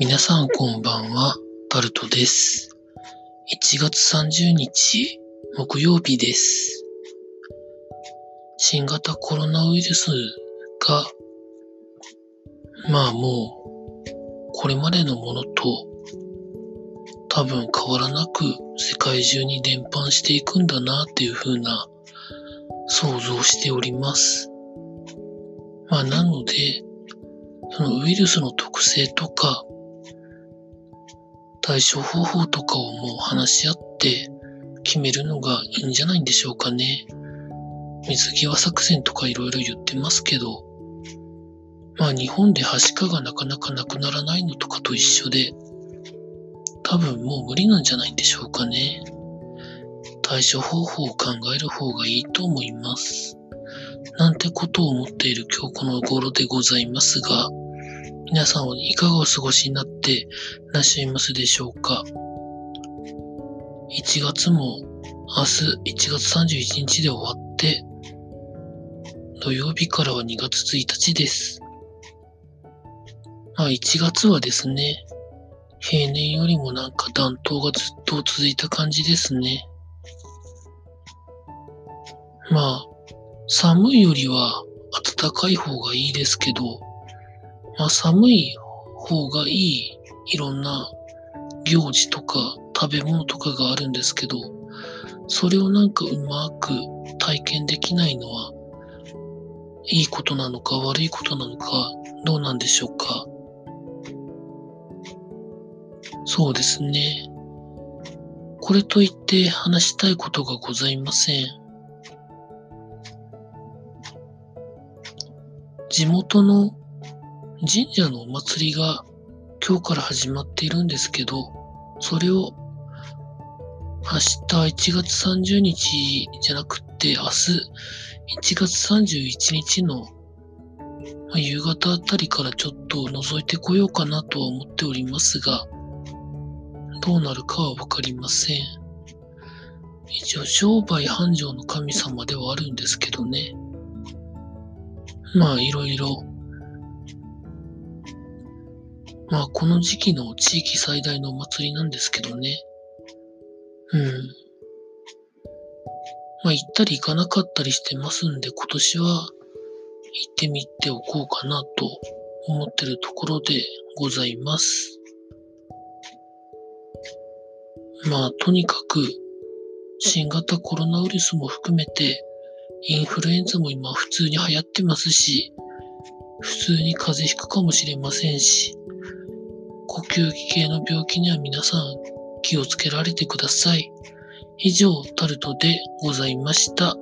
皆さんこんばんは、タルトです。1月30日、木曜日です。新型コロナウイルスが、まあもう、これまでのものと多分変わらなく世界中に伝播していくんだなっていう風な想像しております。まあなので、そのウイルスの特性とか、対処方法とかをもう話し合って決めるのがいいんじゃないんでしょうかね。水際作戦とかいろいろ言ってますけど、まあ日本ではしかがなかなかなくならないのとかと一緒で、多分もう無理なんじゃないんでしょうかね。対処方法を考える方がいいと思います。なんてことを思っている今日この頃でございますが、皆さんはいかがお過ごしになっていらっしゃいますでしょうか ?1 月も明日1月31日で終わって、土曜日からは2月1日です。まあ1月はですね、平年よりもなんか暖冬がずっと続いた感じですね。まあ、寒いよりは暖かい方がいいですけど、まあ寒い方がいいいろんな行事とか食べ物とかがあるんですけど、それをなんかうまく体験できないのは、いいことなのか悪いことなのか、どうなんでしょうか。そうですね。これといって話したいことがございません。地元の神社のお祭りが今日から始まっているんですけど、それを明日1月30日じゃなくて明日1月31日の夕方あたりからちょっと覗いてこようかなとは思っておりますが、どうなるかはわかりません。一応商売繁盛の神様ではあるんですけどね。まあいろいろまあ、この時期の地域最大のお祭りなんですけどね。うん。まあ、行ったり行かなかったりしてますんで、今年は行ってみておこうかなと思ってるところでございます。まあ、とにかく、新型コロナウイルスも含めて、インフルエンザも今普通に流行ってますし、普通に風邪ひくかもしれませんし、呼吸器系の病気には皆さん気をつけられてください。以上、タルトでございました。